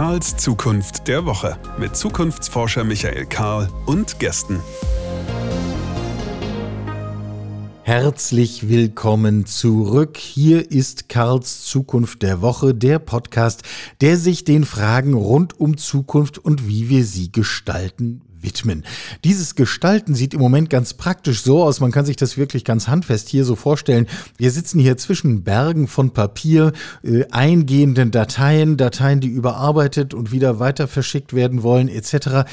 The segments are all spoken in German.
Karls Zukunft der Woche mit Zukunftsforscher Michael Karl und Gästen. Herzlich willkommen zurück. Hier ist Karls Zukunft der Woche, der Podcast, der sich den Fragen rund um Zukunft und wie wir sie gestalten widmen. Dieses Gestalten sieht im Moment ganz praktisch so aus, man kann sich das wirklich ganz handfest hier so vorstellen. Wir sitzen hier zwischen Bergen von Papier, äh, eingehenden Dateien, Dateien, die überarbeitet und wieder weiter verschickt werden wollen, etc.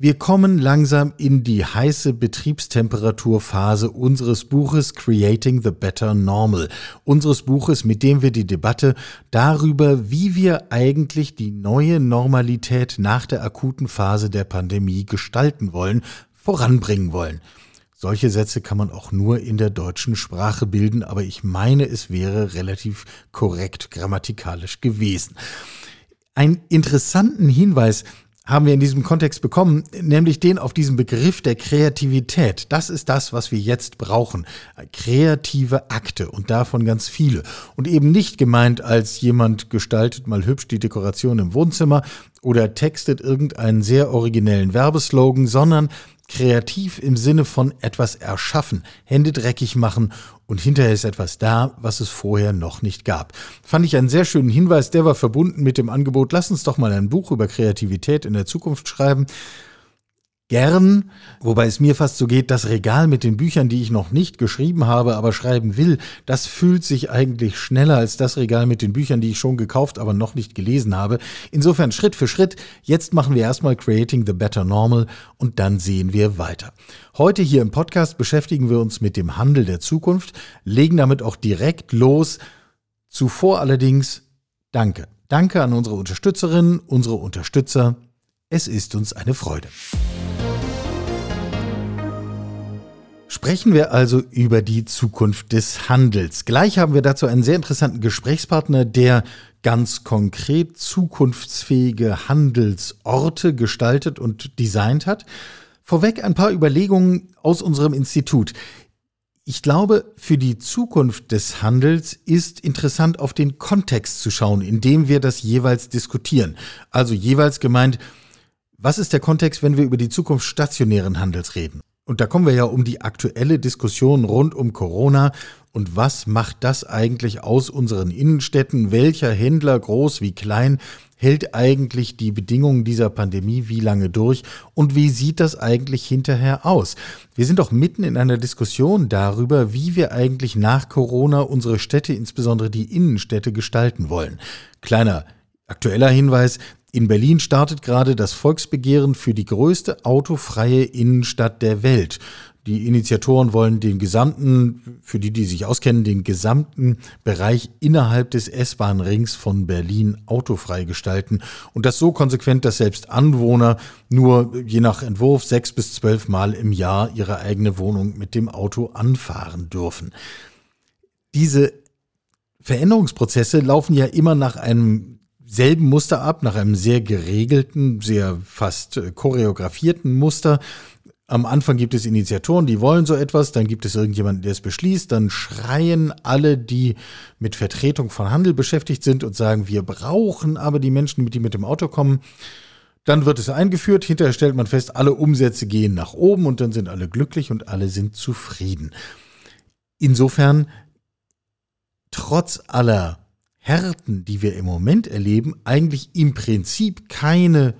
Wir kommen langsam in die heiße Betriebstemperaturphase unseres Buches Creating the Better Normal, unseres Buches, mit dem wir die Debatte darüber, wie wir eigentlich die neue Normalität nach der akuten Phase der Pandemie gestalten wollen, voranbringen wollen. Solche Sätze kann man auch nur in der deutschen Sprache bilden, aber ich meine, es wäre relativ korrekt grammatikalisch gewesen. Ein interessanten Hinweis haben wir in diesem Kontext bekommen, nämlich den auf diesen Begriff der Kreativität. Das ist das, was wir jetzt brauchen. Kreative Akte und davon ganz viele. Und eben nicht gemeint als jemand gestaltet mal hübsch die Dekoration im Wohnzimmer oder textet irgendeinen sehr originellen Werbeslogan, sondern kreativ im Sinne von etwas erschaffen, Hände dreckig machen und hinterher ist etwas da, was es vorher noch nicht gab. Fand ich einen sehr schönen Hinweis, der war verbunden mit dem Angebot, lass uns doch mal ein Buch über Kreativität in der Zukunft schreiben gern, wobei es mir fast so geht, das Regal mit den Büchern, die ich noch nicht geschrieben habe, aber schreiben will, das fühlt sich eigentlich schneller als das Regal mit den Büchern, die ich schon gekauft, aber noch nicht gelesen habe. Insofern Schritt für Schritt. Jetzt machen wir erstmal Creating the Better Normal und dann sehen wir weiter. Heute hier im Podcast beschäftigen wir uns mit dem Handel der Zukunft, legen damit auch direkt los. Zuvor allerdings Danke. Danke an unsere Unterstützerinnen, unsere Unterstützer. Es ist uns eine Freude. Sprechen wir also über die Zukunft des Handels. Gleich haben wir dazu einen sehr interessanten Gesprächspartner, der ganz konkret zukunftsfähige Handelsorte gestaltet und designt hat. Vorweg ein paar Überlegungen aus unserem Institut. Ich glaube, für die Zukunft des Handels ist interessant, auf den Kontext zu schauen, in dem wir das jeweils diskutieren. Also jeweils gemeint, was ist der Kontext, wenn wir über die Zukunft stationären Handels reden? Und da kommen wir ja um die aktuelle Diskussion rund um Corona und was macht das eigentlich aus unseren Innenstädten? Welcher Händler, groß wie klein, hält eigentlich die Bedingungen dieser Pandemie wie lange durch und wie sieht das eigentlich hinterher aus? Wir sind doch mitten in einer Diskussion darüber, wie wir eigentlich nach Corona unsere Städte, insbesondere die Innenstädte, gestalten wollen. Kleiner aktueller Hinweis, in Berlin startet gerade das Volksbegehren für die größte autofreie Innenstadt der Welt. Die Initiatoren wollen den gesamten, für die, die sich auskennen, den gesamten Bereich innerhalb des S-Bahn-Rings von Berlin autofrei gestalten. Und das so konsequent, dass selbst Anwohner nur je nach Entwurf sechs bis zwölf Mal im Jahr ihre eigene Wohnung mit dem Auto anfahren dürfen. Diese Veränderungsprozesse laufen ja immer nach einem selben Muster ab, nach einem sehr geregelten, sehr fast äh, choreografierten Muster. Am Anfang gibt es Initiatoren, die wollen so etwas, dann gibt es irgendjemanden, der es beschließt, dann schreien alle, die mit Vertretung von Handel beschäftigt sind und sagen, wir brauchen aber die Menschen, die mit dem Auto kommen. Dann wird es eingeführt, hinterher stellt man fest, alle Umsätze gehen nach oben und dann sind alle glücklich und alle sind zufrieden. Insofern, trotz aller Härten, die wir im Moment erleben, eigentlich im Prinzip keine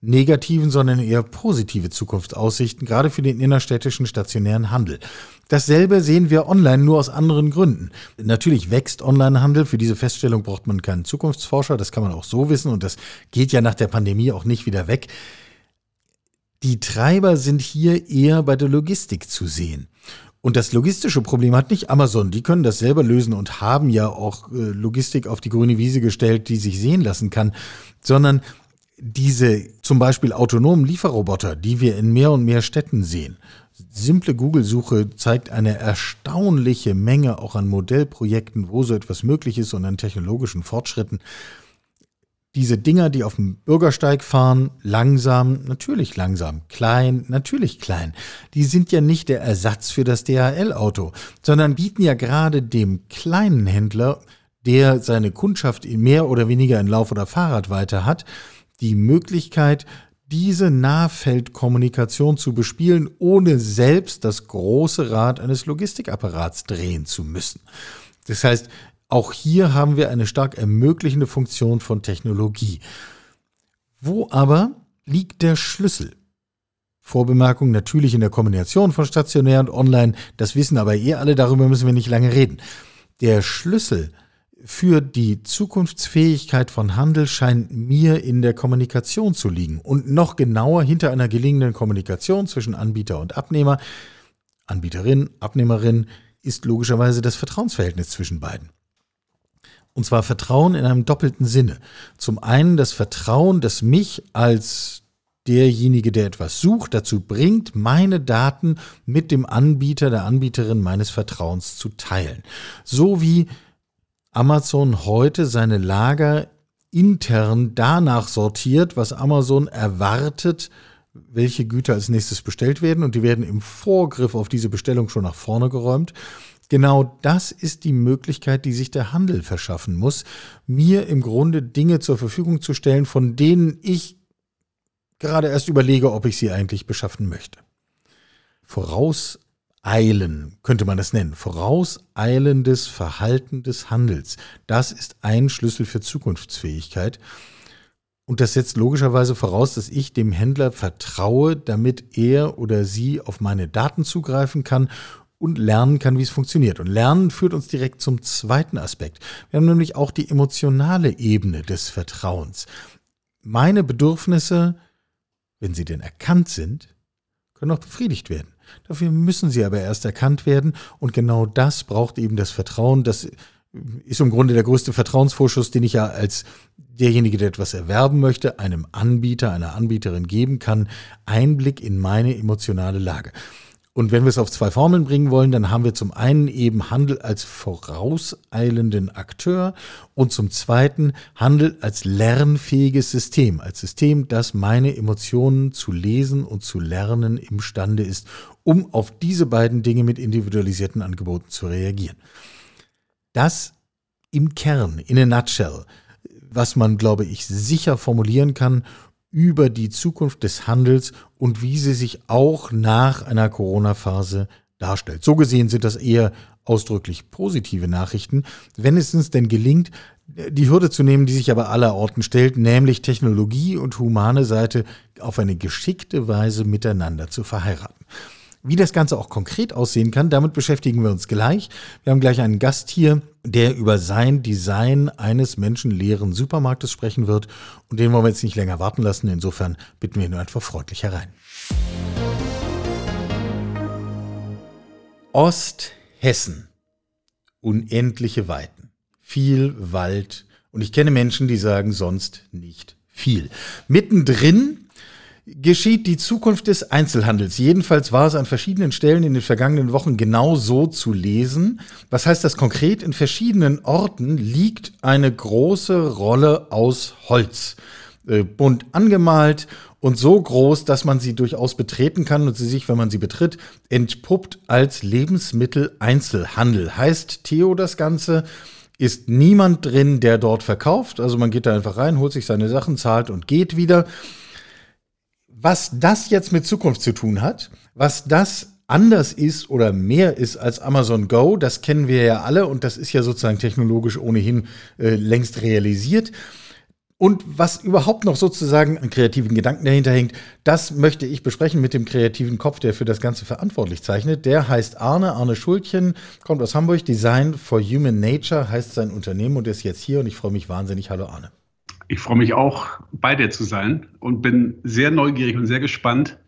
negativen, sondern eher positive Zukunftsaussichten, gerade für den innerstädtischen stationären Handel. Dasselbe sehen wir online nur aus anderen Gründen. Natürlich wächst Onlinehandel. Für diese Feststellung braucht man keinen Zukunftsforscher. Das kann man auch so wissen und das geht ja nach der Pandemie auch nicht wieder weg. Die Treiber sind hier eher bei der Logistik zu sehen. Und das logistische Problem hat nicht Amazon. Die können das selber lösen und haben ja auch äh, Logistik auf die grüne Wiese gestellt, die sich sehen lassen kann, sondern diese zum Beispiel autonomen Lieferroboter, die wir in mehr und mehr Städten sehen. Simple Google-Suche zeigt eine erstaunliche Menge auch an Modellprojekten, wo so etwas möglich ist und an technologischen Fortschritten diese Dinger, die auf dem Bürgersteig fahren, langsam, natürlich langsam, klein, natürlich klein, die sind ja nicht der Ersatz für das DHL-Auto, sondern bieten ja gerade dem kleinen Händler der seine Kundschaft mehr oder weniger in Lauf- oder Fahrradweite hat, die Möglichkeit, diese Nahfeldkommunikation zu bespielen, ohne selbst das große Rad eines Logistikapparats drehen zu müssen. Das heißt, auch hier haben wir eine stark ermöglichende Funktion von Technologie. Wo aber liegt der Schlüssel? Vorbemerkung natürlich in der Kombination von stationär und online, das wissen aber eh alle, darüber müssen wir nicht lange reden. Der Schlüssel für die Zukunftsfähigkeit von Handel scheint mir in der Kommunikation zu liegen und noch genauer hinter einer gelingenden Kommunikation zwischen Anbieter und Abnehmer. Anbieterin, Abnehmerin ist logischerweise das Vertrauensverhältnis zwischen beiden. Und zwar Vertrauen in einem doppelten Sinne. Zum einen das Vertrauen, das mich als derjenige, der etwas sucht, dazu bringt, meine Daten mit dem Anbieter, der Anbieterin meines Vertrauens zu teilen. So wie Amazon heute seine Lager intern danach sortiert, was Amazon erwartet, welche Güter als nächstes bestellt werden und die werden im Vorgriff auf diese Bestellung schon nach vorne geräumt. Genau das ist die Möglichkeit, die sich der Handel verschaffen muss, mir im Grunde Dinge zur Verfügung zu stellen, von denen ich gerade erst überlege, ob ich sie eigentlich beschaffen möchte. Vorauseilen könnte man das nennen. Vorauseilendes Verhalten des Handels. Das ist ein Schlüssel für Zukunftsfähigkeit. Und das setzt logischerweise voraus, dass ich dem Händler vertraue, damit er oder sie auf meine Daten zugreifen kann und lernen kann, wie es funktioniert. Und Lernen führt uns direkt zum zweiten Aspekt. Wir haben nämlich auch die emotionale Ebene des Vertrauens. Meine Bedürfnisse wenn sie denn erkannt sind, können auch befriedigt werden. Dafür müssen sie aber erst erkannt werden und genau das braucht eben das Vertrauen. Das ist im Grunde der größte Vertrauensvorschuss, den ich ja als derjenige, der etwas erwerben möchte, einem Anbieter, einer Anbieterin geben kann, Einblick in meine emotionale Lage. Und wenn wir es auf zwei Formeln bringen wollen, dann haben wir zum einen eben Handel als vorauseilenden Akteur und zum zweiten Handel als lernfähiges System, als System, das meine Emotionen zu lesen und zu lernen imstande ist, um auf diese beiden Dinge mit individualisierten Angeboten zu reagieren. Das im Kern, in a nutshell, was man, glaube ich, sicher formulieren kann über die Zukunft des Handels und wie sie sich auch nach einer Corona-Phase darstellt. So gesehen sind das eher ausdrücklich positive Nachrichten, wenn es uns denn gelingt, die Hürde zu nehmen, die sich aber allerorten stellt, nämlich Technologie und humane Seite auf eine geschickte Weise miteinander zu verheiraten. Wie das Ganze auch konkret aussehen kann, damit beschäftigen wir uns gleich. Wir haben gleich einen Gast hier, der über sein Design eines menschenleeren Supermarktes sprechen wird. Und den wollen wir jetzt nicht länger warten lassen. Insofern bitten wir ihn einfach freundlich herein. Osthessen. Unendliche Weiten. Viel Wald. Und ich kenne Menschen, die sagen sonst nicht viel. Mittendrin geschieht die Zukunft des Einzelhandels. Jedenfalls war es an verschiedenen Stellen in den vergangenen Wochen genau so zu lesen. Was heißt das konkret? In verschiedenen Orten liegt eine große Rolle aus Holz, äh, bunt angemalt und so groß, dass man sie durchaus betreten kann und sie sich, wenn man sie betritt, entpuppt als Lebensmitteleinzelhandel. Heißt Theo das Ganze? Ist niemand drin, der dort verkauft. Also man geht da einfach rein, holt sich seine Sachen, zahlt und geht wieder was das jetzt mit Zukunft zu tun hat, was das anders ist oder mehr ist als Amazon Go, das kennen wir ja alle und das ist ja sozusagen technologisch ohnehin äh, längst realisiert. Und was überhaupt noch sozusagen an kreativen Gedanken dahinter hängt, das möchte ich besprechen mit dem kreativen Kopf, der für das Ganze verantwortlich zeichnet. Der heißt Arne, Arne Schultchen, kommt aus Hamburg. Design for Human Nature heißt sein Unternehmen und ist jetzt hier und ich freue mich wahnsinnig. Hallo Arne. Ich freue mich auch, bei dir zu sein und bin sehr neugierig und sehr gespannt,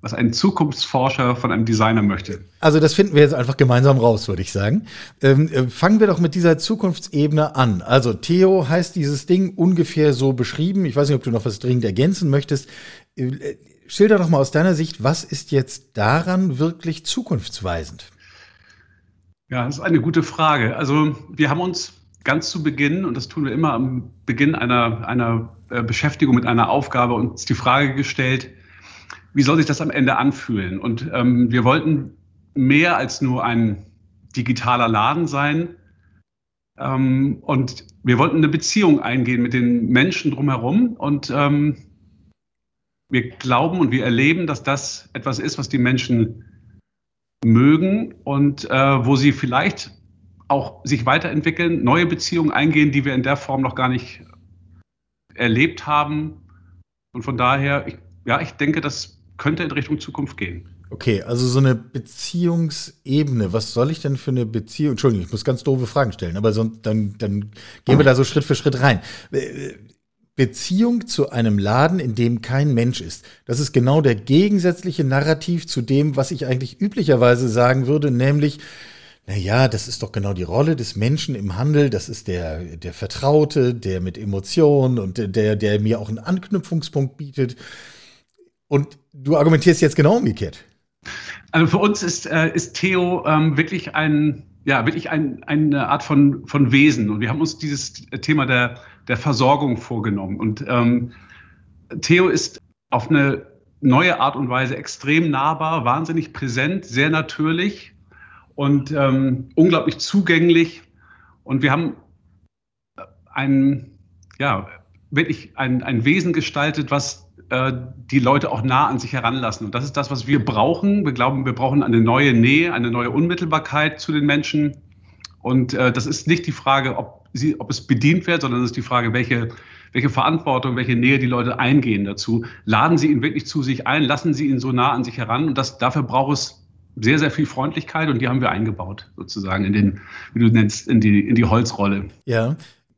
was ein Zukunftsforscher von einem Designer möchte. Also das finden wir jetzt einfach gemeinsam raus, würde ich sagen. Ähm, äh, fangen wir doch mit dieser Zukunftsebene an. Also Theo heißt dieses Ding ungefähr so beschrieben. Ich weiß nicht, ob du noch was dringend ergänzen möchtest. Äh, äh schilder doch mal aus deiner Sicht, was ist jetzt daran wirklich zukunftsweisend? Ja, das ist eine gute Frage. Also wir haben uns ganz zu Beginn, und das tun wir immer am Beginn einer, einer äh, Beschäftigung mit einer Aufgabe, uns die Frage gestellt, wie soll sich das am Ende anfühlen? Und ähm, wir wollten mehr als nur ein digitaler Laden sein, Ähm, und wir wollten eine Beziehung eingehen mit den Menschen drumherum. Und ähm, wir glauben und wir erleben, dass das etwas ist, was die Menschen mögen und äh, wo sie vielleicht auch sich weiterentwickeln, neue Beziehungen eingehen, die wir in der Form noch gar nicht erlebt haben. Und von daher, ich, ja, ich denke, das könnte in Richtung Zukunft gehen. Okay, also so eine Beziehungsebene. Was soll ich denn für eine Beziehung? Entschuldigung, ich muss ganz doofe Fragen stellen, aber sonst, dann, dann gehen wir da so Schritt für Schritt rein. Beziehung zu einem Laden, in dem kein Mensch ist. Das ist genau der gegensätzliche Narrativ zu dem, was ich eigentlich üblicherweise sagen würde, nämlich, na ja, das ist doch genau die Rolle des Menschen im Handel. Das ist der, der Vertraute, der mit Emotionen und der, der mir auch einen Anknüpfungspunkt bietet. Und du argumentierst jetzt genau umgekehrt. Also für uns ist, äh, ist Theo ähm, wirklich ein, ja, wirklich ein, eine Art von, von Wesen. Und wir haben uns dieses Thema der, der Versorgung vorgenommen. Und ähm, Theo ist auf eine neue Art und Weise extrem nahbar, wahnsinnig präsent, sehr natürlich und ähm, unglaublich zugänglich. Und wir haben ein, ja, wirklich ein, ein Wesen gestaltet, was äh, die Leute auch nah an sich heranlassen. Und das ist das, was wir brauchen. Wir glauben, wir brauchen eine neue Nähe, eine neue Unmittelbarkeit zu den Menschen. Und äh, das ist nicht die Frage, ob, sie, ob es bedient wird, sondern es ist die Frage, welche, welche Verantwortung, welche Nähe die Leute eingehen dazu. Laden sie ihn wirklich zu sich ein, lassen sie ihn so nah an sich heran. Und das, dafür braucht es sehr, sehr viel Freundlichkeit und die haben wir eingebaut, sozusagen, in den, wie du nennst, in die, in die Holzrolle. Ja.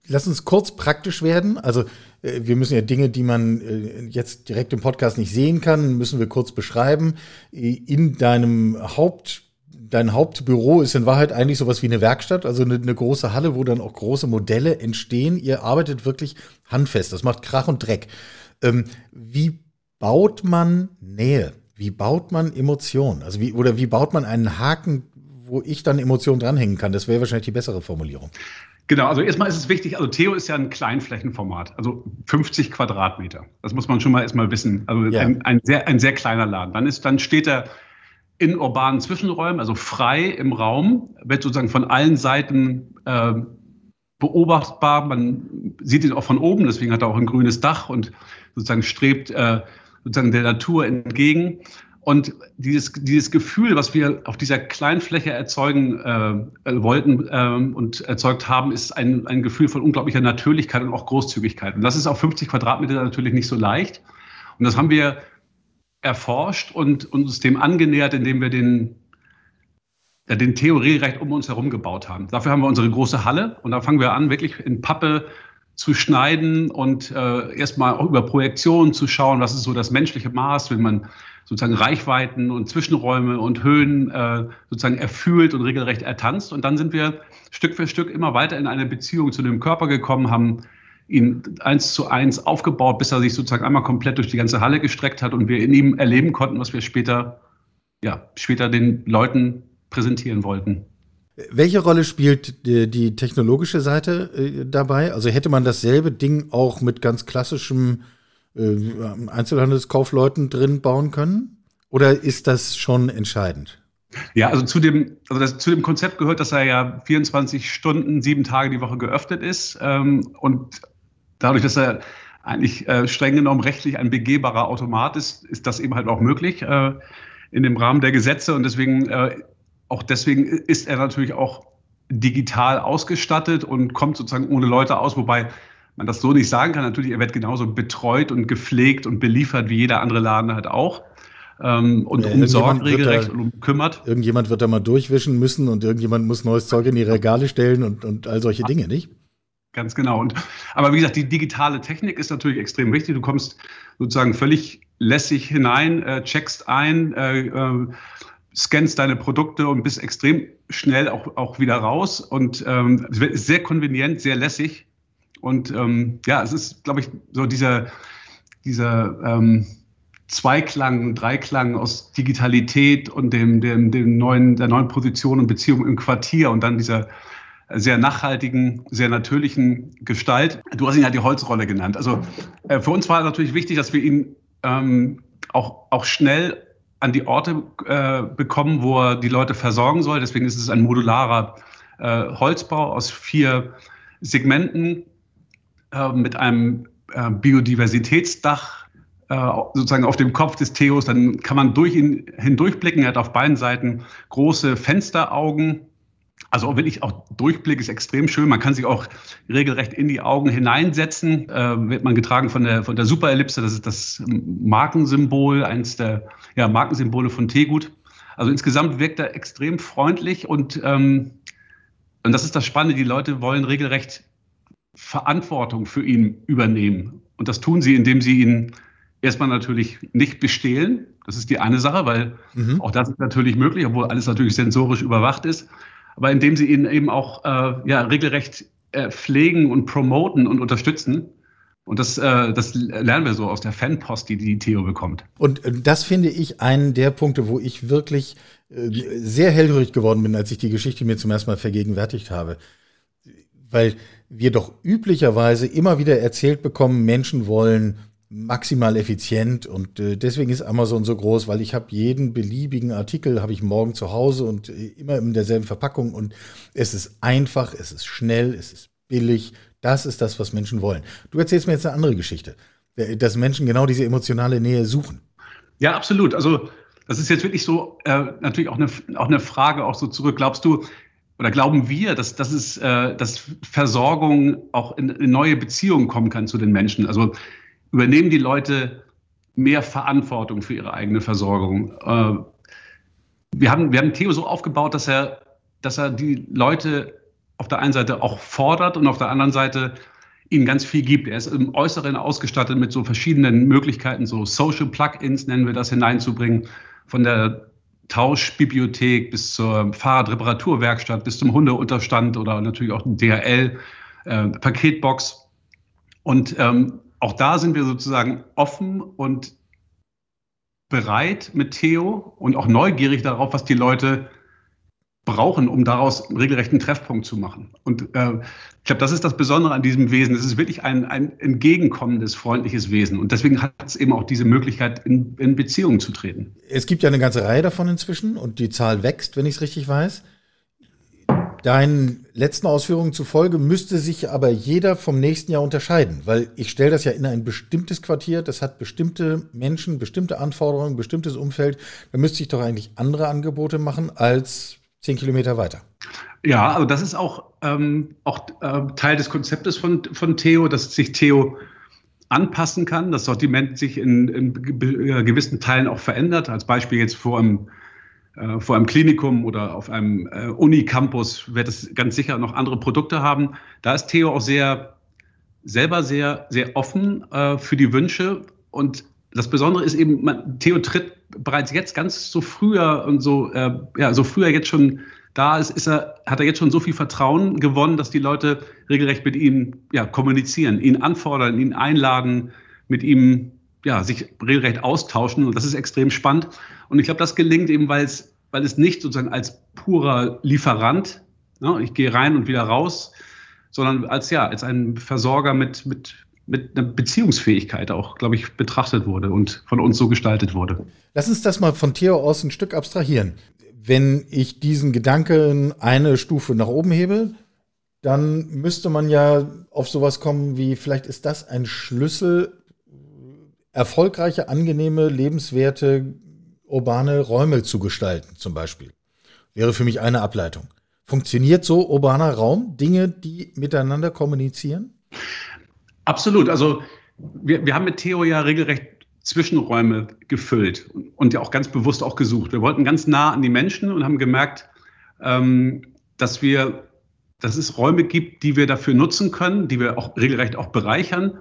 Lass uns kurz praktisch werden. Also äh, wir müssen ja Dinge, die man äh, jetzt direkt im Podcast nicht sehen kann, müssen wir kurz beschreiben. In deinem Haupt dein Hauptbüro ist in Wahrheit eigentlich sowas wie eine Werkstatt, also eine, eine, große Halle, wo dann auch große Modelle entstehen. Ihr arbeitet wirklich handfest. Das macht Krach und Dreck. Ähm, wie baut man Nähe? Wie baut man Emotionen? Also wie, oder wie baut man einen Haken, wo ich dann Emotionen dranhängen kann? Das wäre wahrscheinlich die bessere Formulierung. Genau, also erstmal ist es wichtig, also Theo ist ja ein Kleinflächenformat, also 50 Quadratmeter. Das muss man schon mal erstmal wissen. Also ja. ein, ein, sehr, ein sehr kleiner Laden. Dann, ist, dann steht er in urbanen Zwischenräumen, also frei im Raum, wird sozusagen von allen Seiten äh, beobachtbar. Man sieht ihn auch von oben, deswegen hat er auch ein grünes Dach und sozusagen strebt äh, sozusagen der Natur entgegen. Und dieses, dieses Gefühl, was wir auf dieser kleinen Fläche erzeugen äh, wollten äh, und erzeugt haben, ist ein, ein Gefühl von unglaublicher Natürlichkeit und auch Großzügigkeit. Und das ist auf 50 Quadratmeter natürlich nicht so leicht. Und das haben wir erforscht und uns dem angenähert, indem wir den, ja, den Theorierecht um uns herum gebaut haben. Dafür haben wir unsere große Halle und da fangen wir an, wirklich in Pappe zu schneiden und äh, erstmal auch über Projektionen zu schauen, was ist so das menschliche Maß, wenn man sozusagen Reichweiten und Zwischenräume und Höhen äh, sozusagen erfühlt und regelrecht ertanzt. Und dann sind wir Stück für Stück immer weiter in eine Beziehung zu dem Körper gekommen, haben ihn eins zu eins aufgebaut, bis er sich sozusagen einmal komplett durch die ganze Halle gestreckt hat und wir in ihm erleben konnten, was wir später, ja, später den Leuten präsentieren wollten. Welche Rolle spielt die, technologische Seite äh, dabei? Also hätte man dasselbe Ding auch mit ganz klassischem äh, Einzelhandelskaufleuten drin bauen können? Oder ist das schon entscheidend? Ja, also zu dem, also das, zu dem Konzept gehört, dass er ja 24 Stunden, sieben Tage die Woche geöffnet ist. Ähm, und dadurch, dass er eigentlich äh, streng genommen rechtlich ein begehbarer Automat ist, ist das eben halt auch möglich äh, in dem Rahmen der Gesetze. Und deswegen, äh, auch deswegen ist er natürlich auch digital ausgestattet und kommt sozusagen ohne Leute aus, wobei man das so nicht sagen kann. Natürlich, er wird genauso betreut und gepflegt und beliefert wie jeder andere Laden halt auch. Ähm, und ja, umsorgt regelrecht und umkümmert. Irgendjemand wird da mal durchwischen müssen und irgendjemand muss neues Zeug in die Regale stellen und, und all solche Dinge, nicht? Ganz genau. Und, aber wie gesagt, die digitale Technik ist natürlich extrem wichtig. Du kommst sozusagen völlig lässig hinein, äh, checkst ein, äh, äh, scannst deine Produkte und bist extrem schnell auch, auch wieder raus. Und ähm, sehr konvenient, sehr lässig. Und ähm, ja, es ist, glaube ich, so dieser, dieser ähm, Zweiklang, Dreiklang aus Digitalität und dem, dem, dem neuen, der neuen Position und Beziehung im Quartier und dann dieser sehr nachhaltigen, sehr natürlichen Gestalt. Du hast ihn ja die Holzrolle genannt. Also äh, für uns war natürlich wichtig, dass wir ihn ähm, auch, auch schnell an die Orte äh, bekommen, wo er die Leute versorgen soll. Deswegen ist es ein modularer äh, Holzbau aus vier Segmenten äh, mit einem äh, Biodiversitätsdach äh, sozusagen auf dem Kopf des Theos. Dann kann man durch ihn hindurchblicken. Er hat auf beiden Seiten große Fensteraugen. Also wirklich auch Durchblick ist extrem schön. Man kann sich auch regelrecht in die Augen hineinsetzen. Äh, wird man getragen von der, von der Superellipse. Das ist das Markensymbol, eines der ja, Markensymbole von Teegut. Also insgesamt wirkt er extrem freundlich und, ähm, und das ist das Spannende. Die Leute wollen regelrecht Verantwortung für ihn übernehmen. Und das tun sie, indem sie ihn erstmal natürlich nicht bestehlen. Das ist die eine Sache, weil mhm. auch das ist natürlich möglich, obwohl alles natürlich sensorisch überwacht ist. Aber indem sie ihn eben auch äh, ja, regelrecht äh, pflegen und promoten und unterstützen. Und das, äh, das lernen wir so aus der Fanpost, die die Theo bekommt. Und äh, das finde ich einen der Punkte, wo ich wirklich äh, sehr hellhörig geworden bin, als ich die Geschichte mir zum ersten Mal vergegenwärtigt habe. Weil wir doch üblicherweise immer wieder erzählt bekommen, Menschen wollen maximal effizient und äh, deswegen ist Amazon so groß, weil ich habe jeden beliebigen Artikel habe ich morgen zu Hause und äh, immer in derselben Verpackung und es ist einfach, es ist schnell, es ist billig, das ist das, was Menschen wollen. Du erzählst mir jetzt eine andere Geschichte, dass Menschen genau diese emotionale Nähe suchen. Ja, absolut. Also das ist jetzt wirklich so äh, natürlich auch eine, auch eine Frage auch so zurück. Glaubst du, oder glauben wir, dass, dass, es, äh, dass Versorgung auch in, in neue Beziehungen kommen kann zu den Menschen? Also übernehmen die Leute mehr Verantwortung für ihre eigene Versorgung. Äh, wir haben, wir haben Theo so aufgebaut, dass er, dass er die Leute auf der einen Seite auch fordert und auf der anderen Seite ihnen ganz viel gibt. Er ist im Äußeren ausgestattet mit so verschiedenen Möglichkeiten, so Social Plugins nennen wir das, hineinzubringen, von der Tauschbibliothek bis zur Fahrradreparaturwerkstatt, bis zum Hundeunterstand oder natürlich auch DHL, äh, Paketbox. Und ähm, auch da sind wir sozusagen offen und bereit mit Theo und auch neugierig darauf, was die Leute brauchen, um daraus einen regelrechten Treffpunkt zu machen. Und äh, ich glaube, das ist das Besondere an diesem Wesen. Es ist wirklich ein, ein entgegenkommendes, freundliches Wesen. Und deswegen hat es eben auch diese Möglichkeit, in, in Beziehungen zu treten. Es gibt ja eine ganze Reihe davon inzwischen und die Zahl wächst, wenn ich es richtig weiß. Deinen letzten Ausführungen zufolge müsste sich aber jeder vom nächsten Jahr unterscheiden, weil ich stelle das ja in ein bestimmtes Quartier, das hat bestimmte Menschen, bestimmte Anforderungen, bestimmtes Umfeld. Da müsste ich doch eigentlich andere Angebote machen als zehn Kilometer weiter. Ja, also das ist auch, ähm, auch äh, Teil des Konzeptes von, von Theo, dass sich Theo anpassen kann, das Sortiment sich in, in gewissen Teilen auch verändert. Als Beispiel jetzt vor einem, äh, vor einem Klinikum oder auf einem äh, Unicampus wird es ganz sicher noch andere Produkte haben. Da ist Theo auch sehr selber sehr, sehr offen äh, für die Wünsche. Und das Besondere ist eben, man, Theo tritt bereits jetzt ganz so früher und so, äh, ja, so früher jetzt schon da ist, ist er, hat er jetzt schon so viel Vertrauen gewonnen, dass die Leute regelrecht mit ihm ja, kommunizieren, ihn anfordern, ihn einladen, mit ihm ja, sich regelrecht austauschen. Und das ist extrem spannend. Und ich glaube, das gelingt eben, weil es, weil es nicht sozusagen als purer Lieferant, ne, ich gehe rein und wieder raus, sondern als ja, als ein Versorger mit, mit, mit einer Beziehungsfähigkeit auch, glaube ich, betrachtet wurde und von uns so gestaltet wurde. Lass uns das mal von Theo aus ein Stück abstrahieren. Wenn ich diesen Gedanken eine Stufe nach oben hebe, dann müsste man ja auf sowas kommen wie, vielleicht ist das ein Schlüssel, erfolgreiche, angenehme, lebenswerte, urbane Räume zu gestalten, zum Beispiel. Wäre für mich eine Ableitung. Funktioniert so urbaner Raum, Dinge, die miteinander kommunizieren? Absolut. Also wir, wir haben mit Theo ja regelrecht Zwischenräume gefüllt und ja auch ganz bewusst auch gesucht. Wir wollten ganz nah an die Menschen und haben gemerkt, ähm, dass wir, dass es Räume gibt, die wir dafür nutzen können, die wir auch regelrecht auch bereichern.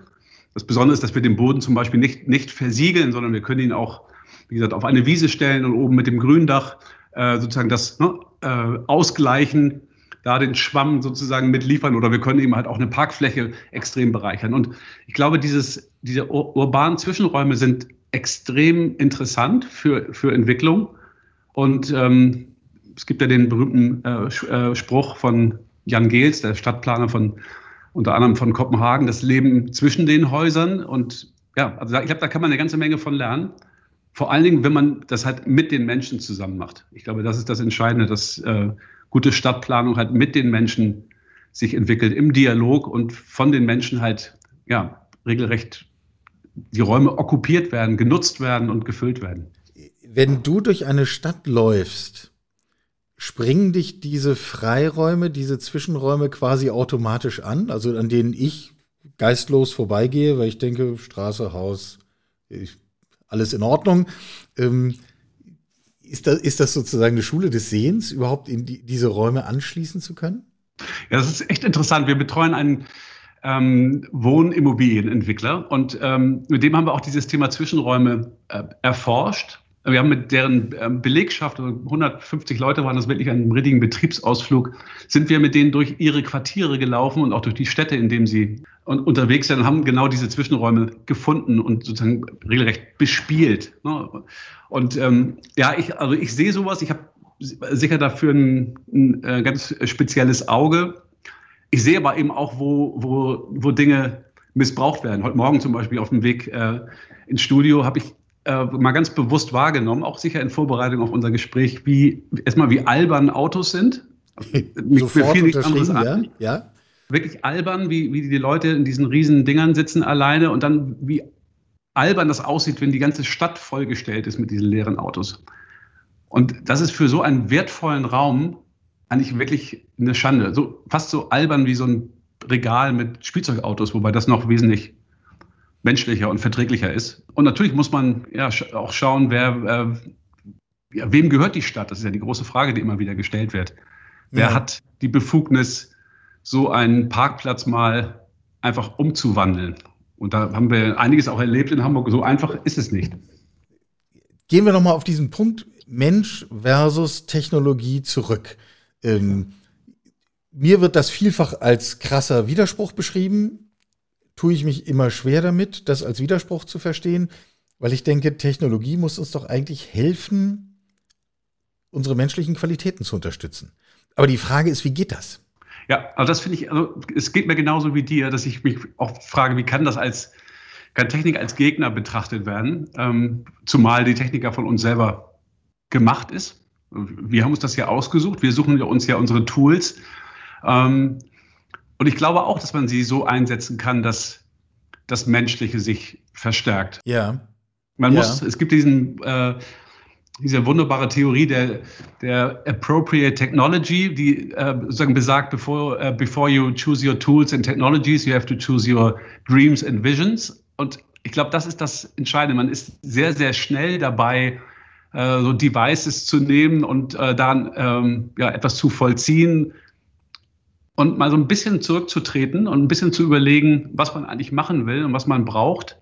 Das Besondere ist, dass wir den Boden zum Beispiel nicht, nicht versiegeln, sondern wir können ihn auch, wie gesagt, auf eine Wiese stellen und oben mit dem Gründach äh, sozusagen das ne, äh, ausgleichen da den Schwamm sozusagen mitliefern oder wir können eben halt auch eine Parkfläche extrem bereichern. Und ich glaube, dieses, diese urbanen Zwischenräume sind extrem interessant für, für Entwicklung. Und ähm, es gibt ja den berühmten äh, äh, Spruch von Jan Gehls, der Stadtplaner von unter anderem von Kopenhagen, das Leben zwischen den Häusern. Und ja, also ich glaube, da kann man eine ganze Menge von lernen. Vor allen Dingen, wenn man das halt mit den Menschen zusammen macht. Ich glaube, das ist das Entscheidende, dass äh, gute Stadtplanung halt mit den Menschen sich entwickelt, im Dialog und von den Menschen halt ja, regelrecht die Räume okkupiert werden, genutzt werden und gefüllt werden. Wenn du durch eine Stadt läufst, springen dich diese Freiräume, diese Zwischenräume quasi automatisch an, also an denen ich geistlos vorbeigehe, weil ich denke, Straße, Haus, ich, alles in Ordnung. Ähm, ist, das, ist das sozusagen eine Schule des Sehens, überhaupt in die, diese Räume anschließen zu können? Ja, das ist echt interessant. Wir betreuen einen ähm, Wohnimmobilienentwickler und ähm, mit dem haben wir auch dieses Thema Zwischenräume äh, erforscht wir haben mit deren ähm, Belegschaft, 150 Leute waren das wirklich ein richtigen Betriebsausflug, sind wir mit denen durch ihre Quartiere gelaufen und auch durch die Städte, in denen sie unterwegs sind, haben genau diese Zwischenräume gefunden und sozusagen regelrecht bespielt. Ne? Und ähm, ja, ich, also ich sehe sowas, ich habe sicher dafür ein, ein, äh, ganz spezielles Auge. Ich sehe aber eben auch, wo, wo, wo Dinge missbraucht werden. Heute Morgen zum Beispiel auf dem Weg äh, ins Studio habe ich äh, mal ganz bewusst wahrgenommen, auch sicher in Vorbereitung auf unser Gespräch, wie erstmal wie albern Autos sind. Sofort unterschrieben, ja. ja. Wirklich albern, wie, wie die Leute in diesen riesen Dingern sitzen alleine und dann wie albern das aussieht, wenn die ganze Stadt vollgestellt ist mit diesen leeren Autos. Und das ist für so einen wertvollen Raum eigentlich wirklich eine Schande. So, fast so albern wie so ein Regal mit Spielzeugautos, wobei das noch wesentlich menschlicher und verträglicher ist. Und natürlich muss man ja auch schauen, wer, äh, ja, wem gehört die Stadt? Das ist ja die große Frage, die immer wieder gestellt wird. Wer hat die Befugnis, so einen Parkplatz mal einfach umzuwandeln? Und da haben wir einiges auch erlebt in Hamburg. So einfach ist es nicht. Gehen wir nochmal auf diesen Punkt Mensch versus Technologie zurück. Ähm, mir wird das vielfach als krasser Widerspruch beschrieben tue ich mich immer schwer damit, das als Widerspruch zu verstehen, weil ich denke, Technologie muss uns doch eigentlich helfen, unsere menschlichen Qualitäten zu unterstützen. Aber die Frage ist, wie geht das? Ja, also das finde ich, also es geht mir genauso wie dir, dass ich mich auch frage, wie kann das als, kann Technik als Gegner betrachtet werden, ähm, zumal die Techniker von uns selber gemacht ist. Wir haben uns das ja ausgesucht, wir suchen uns ja unsere Tools. Ähm, und ich glaube auch, dass man sie so einsetzen kann, dass das Menschliche sich verstärkt. Ja. Man ja. muss, es gibt diesen, äh, diese wunderbare Theorie der, der appropriate technology, die äh, sozusagen besagt, before, uh, before you choose your tools and technologies, you have to choose your dreams and visions. Und ich glaube, das ist das Entscheidende. Man ist sehr, sehr schnell dabei, äh, so Devices zu nehmen und äh, dann ähm, ja, etwas zu vollziehen, und mal so ein bisschen zurückzutreten und ein bisschen zu überlegen, was man eigentlich machen will und was man braucht,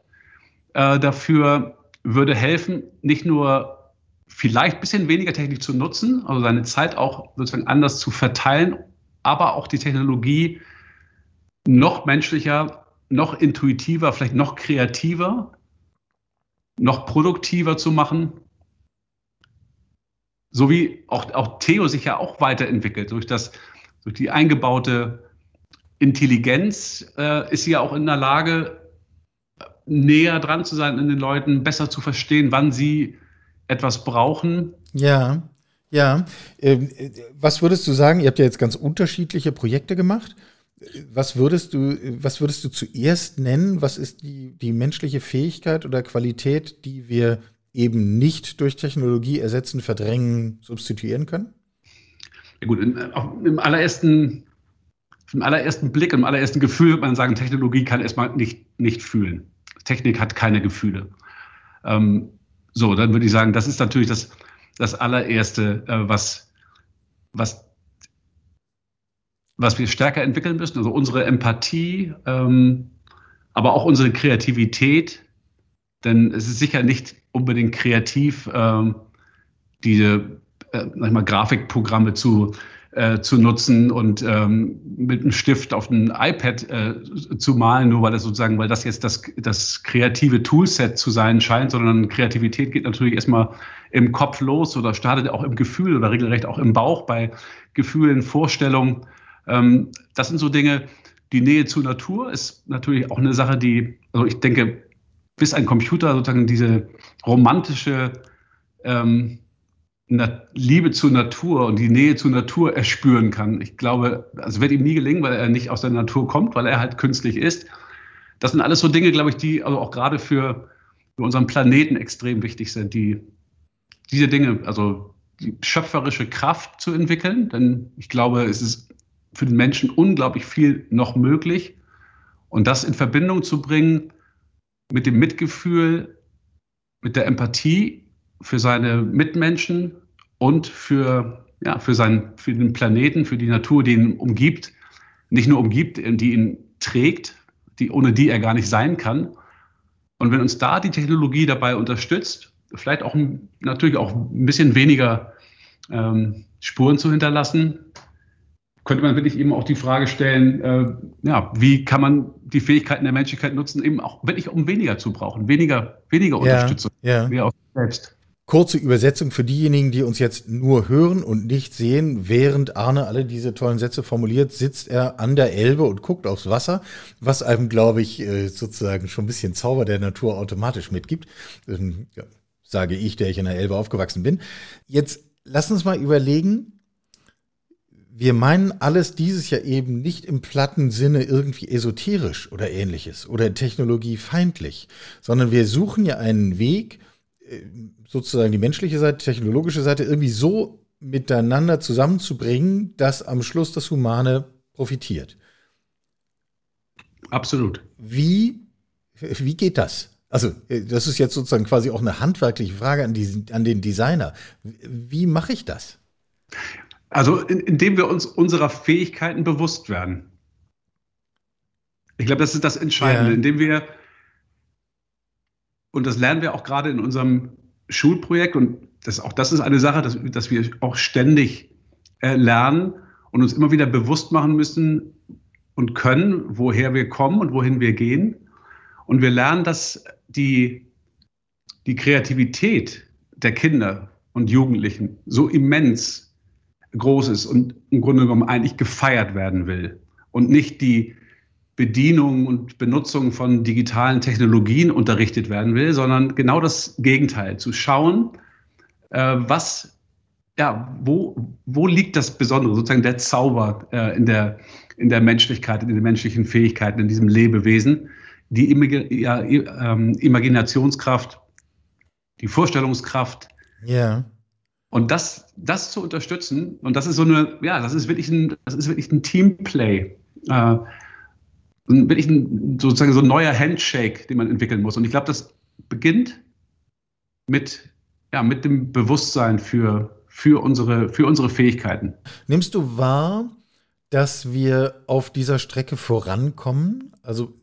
äh, dafür würde helfen, nicht nur vielleicht ein bisschen weniger Technik zu nutzen, also seine Zeit auch sozusagen anders zu verteilen, aber auch die Technologie noch menschlicher, noch intuitiver, vielleicht noch kreativer, noch produktiver zu machen. So wie auch, auch Theo sich ja auch weiterentwickelt durch das durch die eingebaute Intelligenz äh, ist sie ja auch in der Lage, näher dran zu sein an den Leuten, besser zu verstehen, wann sie etwas brauchen. Ja, ja. Ähm, was würdest du sagen? Ihr habt ja jetzt ganz unterschiedliche Projekte gemacht. Was würdest du, was würdest du zuerst nennen? Was ist die, die menschliche Fähigkeit oder Qualität, die wir eben nicht durch Technologie ersetzen, verdrängen, substituieren können? Ja gut, in, im allerersten, im allerersten Blick, im allerersten Gefühl wird man sagen, Technologie kann erstmal nicht, nicht fühlen. Technik hat keine Gefühle. Ähm, so, dann würde ich sagen, das ist natürlich das, das allererste, äh, was, was, was wir stärker entwickeln müssen. Also unsere Empathie, ähm, aber auch unsere Kreativität. Denn es ist sicher nicht unbedingt kreativ, ähm, diese äh, mal, Grafikprogramme zu, äh, zu nutzen und ähm, mit einem Stift auf ein iPad äh, zu malen, nur weil das sozusagen, weil das jetzt das, das kreative Toolset zu sein scheint, sondern Kreativität geht natürlich erstmal im Kopf los oder startet auch im Gefühl oder regelrecht auch im Bauch bei Gefühlen, Vorstellungen. Ähm, das sind so Dinge, die Nähe zur Natur ist natürlich auch eine Sache, die, also ich denke, bis ein Computer sozusagen diese romantische ähm, Liebe zur Natur und die Nähe zur Natur erspüren kann. Ich glaube, es wird ihm nie gelingen, weil er nicht aus der Natur kommt, weil er halt künstlich ist. Das sind alles so Dinge, glaube ich, die also auch gerade für, für unseren Planeten extrem wichtig sind, die diese Dinge, also die schöpferische Kraft zu entwickeln. Denn ich glaube, es ist für den Menschen unglaublich viel noch möglich. Und das in Verbindung zu bringen mit dem Mitgefühl, mit der Empathie für seine Mitmenschen und für, ja, für, sein, für den Planeten, für die Natur, die ihn umgibt, nicht nur umgibt, die ihn trägt, die, ohne die er gar nicht sein kann. Und wenn uns da die Technologie dabei unterstützt, vielleicht auch natürlich auch ein bisschen weniger ähm, Spuren zu hinterlassen, könnte man wirklich eben auch die Frage stellen, äh, ja, wie kann man die Fähigkeiten der Menschlichkeit nutzen, eben auch wirklich um weniger zu brauchen, weniger, weniger ja, Unterstützung, ja. mehr auf selbst. Kurze Übersetzung für diejenigen, die uns jetzt nur hören und nicht sehen. Während Arne alle diese tollen Sätze formuliert, sitzt er an der Elbe und guckt aufs Wasser, was einem, glaube ich, äh, sozusagen schon ein bisschen Zauber der Natur automatisch mitgibt. Ähm, sage ich, der ich in der Elbe aufgewachsen bin. Jetzt lass uns mal überlegen, wir meinen alles dieses ja eben nicht im platten Sinne irgendwie esoterisch oder ähnliches oder technologiefeindlich, sondern wir suchen ja einen Weg, sozusagen die menschliche Seite, technologische Seite irgendwie so miteinander zusammenzubringen, dass am Schluss das Humane profitiert. Absolut. Wie, wie geht das? Also, äh, das ist jetzt sozusagen quasi auch eine handwerkliche Frage an, die, an den Designer. Wie mache ich das? Also in, indem wir uns unserer Fähigkeiten bewusst werden. Ich glaube, das ist das Entscheidende, ja. indem wir, und das lernen wir auch gerade in unserem Schulprojekt, und das, auch das ist eine Sache, dass, dass wir auch ständig äh, lernen und uns immer wieder bewusst machen müssen und können, woher wir kommen und wohin wir gehen. Und wir lernen, dass die, die Kreativität der Kinder und Jugendlichen so immens groß ist und im Grunde genommen eigentlich gefeiert werden will und nicht die Bedienung und Benutzung von digitalen Technologien unterrichtet werden will, sondern genau das Gegenteil, zu schauen, äh, was, ja, wo, wo liegt das Besondere, sozusagen der Zauber äh, in, der, in der Menschlichkeit, in den menschlichen Fähigkeiten, in diesem Lebewesen, die Imag ja, ähm, Imaginationskraft, die Vorstellungskraft, ja. Und das, das zu unterstützen, und das ist so eine, ja, das ist wirklich ein, das ist wirklich ein Teamplay. Äh, wirklich ein, sozusagen so ein neuer Handshake, den man entwickeln muss. Und ich glaube, das beginnt mit, ja, mit dem Bewusstsein für, für, unsere, für unsere Fähigkeiten. Nimmst du wahr, dass wir auf dieser Strecke vorankommen? Also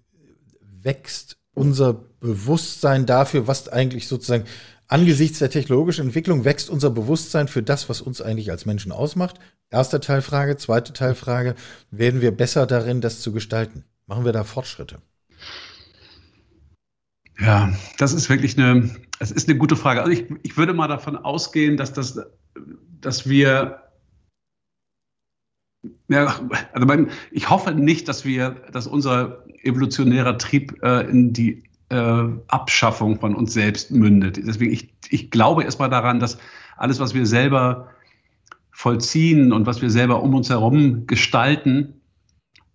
wächst unser Bewusstsein dafür, was eigentlich sozusagen Angesichts der technologischen Entwicklung wächst unser Bewusstsein für das, was uns eigentlich als Menschen ausmacht. Erste Teilfrage. Zweite Teilfrage. Werden wir besser darin, das zu gestalten? Machen wir da Fortschritte? Ja, das ist wirklich eine, es ist eine gute Frage. Also ich, ich würde mal davon ausgehen, dass, das, dass wir ja, also mein, ich hoffe nicht, dass wir, dass unser evolutionärer Trieb äh, in die äh, Abschaffung von uns selbst mündet. Deswegen, ich, ich glaube erstmal daran, dass alles, was wir selber vollziehen und was wir selber um uns herum gestalten,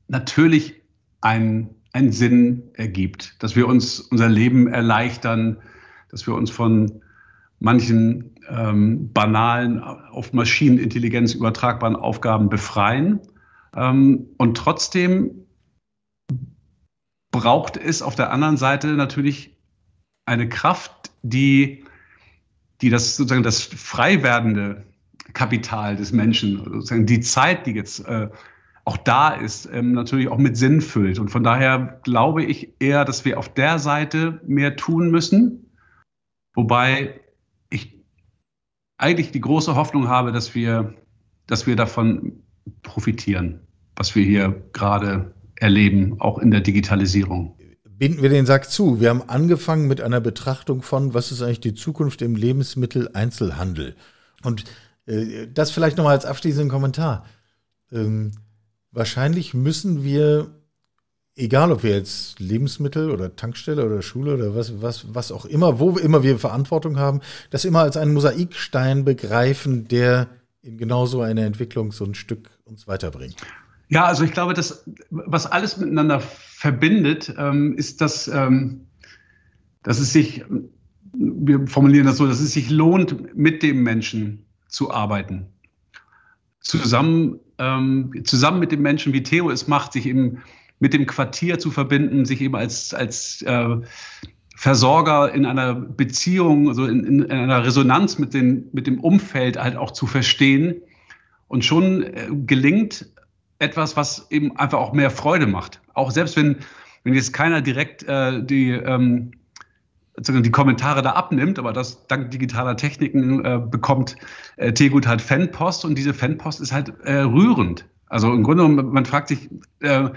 natürlich einen, einen Sinn ergibt, dass wir uns unser Leben erleichtern, dass wir uns von manchen ähm, banalen, auf Maschinenintelligenz übertragbaren Aufgaben befreien. Ähm, und trotzdem braucht es auf der anderen Seite natürlich eine Kraft, die, die das sozusagen das frei werdende Kapital des Menschen, sozusagen die Zeit, die jetzt äh, auch da ist, ähm, natürlich auch mit Sinn füllt. Und von daher glaube ich eher, dass wir auf der Seite mehr tun müssen, wobei ich eigentlich die große Hoffnung habe, dass wir, dass wir davon profitieren, was wir hier gerade erleben, auch in der Digitalisierung. Binden wir den Sack zu. Wir haben angefangen mit einer Betrachtung von, was ist eigentlich die Zukunft im Lebensmitteleinzelhandel. Und äh, das vielleicht nochmal als abschließenden Kommentar. Ähm, wahrscheinlich müssen wir egal ob wir jetzt Lebensmittel oder Tankstelle oder Schule oder was, was, was auch immer, wo immer wir Verantwortung haben, das immer als einen Mosaikstein begreifen, der in genau so eine Entwicklung so ein Stück uns weiterbringt. Ja, also ich glaube, dass was alles miteinander verbindet, ähm, ist, dass, ähm, dass es sich, wir formulieren das so, dass es sich lohnt, mit dem Menschen zu arbeiten. Zusammen, ähm, zusammen mit dem Menschen, wie Theo es macht, sich eben mit dem Quartier zu verbinden, sich eben als, als äh, Versorger in einer Beziehung, also in, in, einer Resonanz mit, den, mit dem Umfeld halt auch zu verstehen. Und schon äh, gelingt etwas, was eben einfach auch mehr Freude macht. Auch selbst wenn, wenn jetzt keiner direkt äh, die, ähm, die Kommentare da abnimmt, aber das dank digitaler Techniken äh, bekommt äh, Tegut halt Fanpost und diese Fanpost ist halt äh, rührend. Also im Grunde man fragt sich, äh,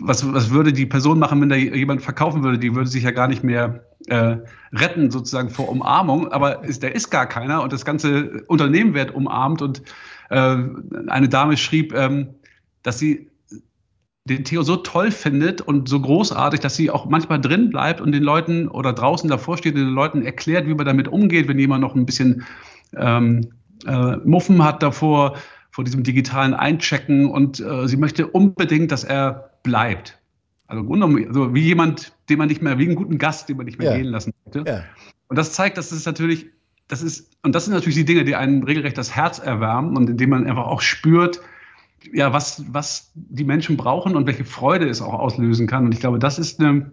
was, was würde die Person machen, wenn da jemand verkaufen würde? Die würde sich ja gar nicht mehr äh, retten, sozusagen vor Umarmung. Aber ist, der ist gar keiner und das ganze Unternehmen wird umarmt. Und äh, eine Dame schrieb, ähm, dass sie den Theo so toll findet und so großartig, dass sie auch manchmal drin bleibt und den Leuten oder draußen davor steht und den Leuten erklärt, wie man damit umgeht, wenn jemand noch ein bisschen ähm, äh, Muffen hat davor vor diesem digitalen Einchecken und äh, sie möchte unbedingt, dass er bleibt. Also, also wie jemand, den man nicht mehr, wie einen guten Gast, den man nicht mehr ja. gehen lassen möchte. Ja. Und das zeigt, dass es natürlich, das ist, und das sind natürlich die Dinge, die einem regelrecht das Herz erwärmen und indem man einfach auch spürt, ja, was, was die Menschen brauchen und welche Freude es auch auslösen kann. Und ich glaube, das ist eine,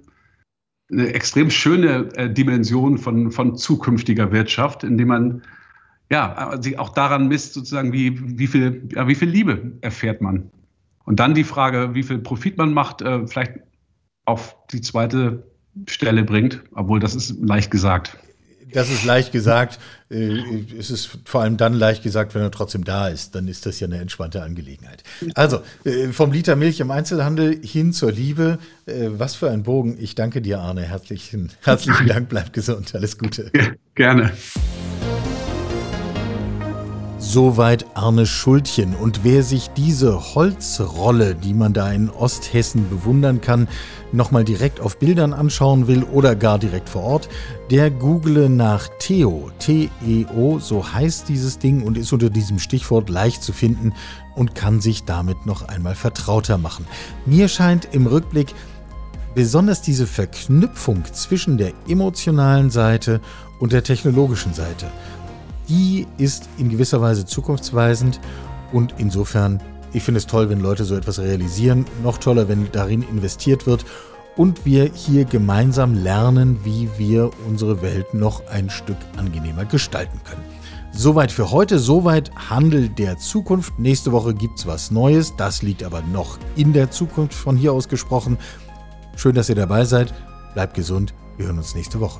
eine extrem schöne äh, Dimension von, von zukünftiger Wirtschaft, indem man ja, sich auch daran misst, sozusagen, wie, wie, viel, ja, wie viel Liebe erfährt man. Und dann die Frage, wie viel Profit man macht, äh, vielleicht auf die zweite Stelle bringt, obwohl das ist leicht gesagt. Das ist leicht gesagt. Äh, es ist vor allem dann leicht gesagt, wenn er trotzdem da ist. Dann ist das ja eine entspannte Angelegenheit. Also, äh, vom Liter Milch im Einzelhandel hin zur Liebe. Äh, was für ein Bogen. Ich danke dir, Arne. Herzlichen, herzlichen Dank. Bleib gesund. Alles Gute. Gerne. Soweit Arne Schultchen. Und wer sich diese Holzrolle, die man da in Osthessen bewundern kann, nochmal direkt auf Bildern anschauen will oder gar direkt vor Ort, der google nach Theo, T-E-O, so heißt dieses Ding und ist unter diesem Stichwort leicht zu finden und kann sich damit noch einmal vertrauter machen. Mir scheint im Rückblick besonders diese Verknüpfung zwischen der emotionalen Seite und der technologischen Seite die ist in gewisser Weise zukunftsweisend und insofern, ich finde es toll, wenn Leute so etwas realisieren, noch toller, wenn darin investiert wird und wir hier gemeinsam lernen, wie wir unsere Welt noch ein Stück angenehmer gestalten können. Soweit für heute, soweit Handel der Zukunft. Nächste Woche gibt es was Neues, das liegt aber noch in der Zukunft von hier aus gesprochen. Schön, dass ihr dabei seid. Bleibt gesund, wir hören uns nächste Woche.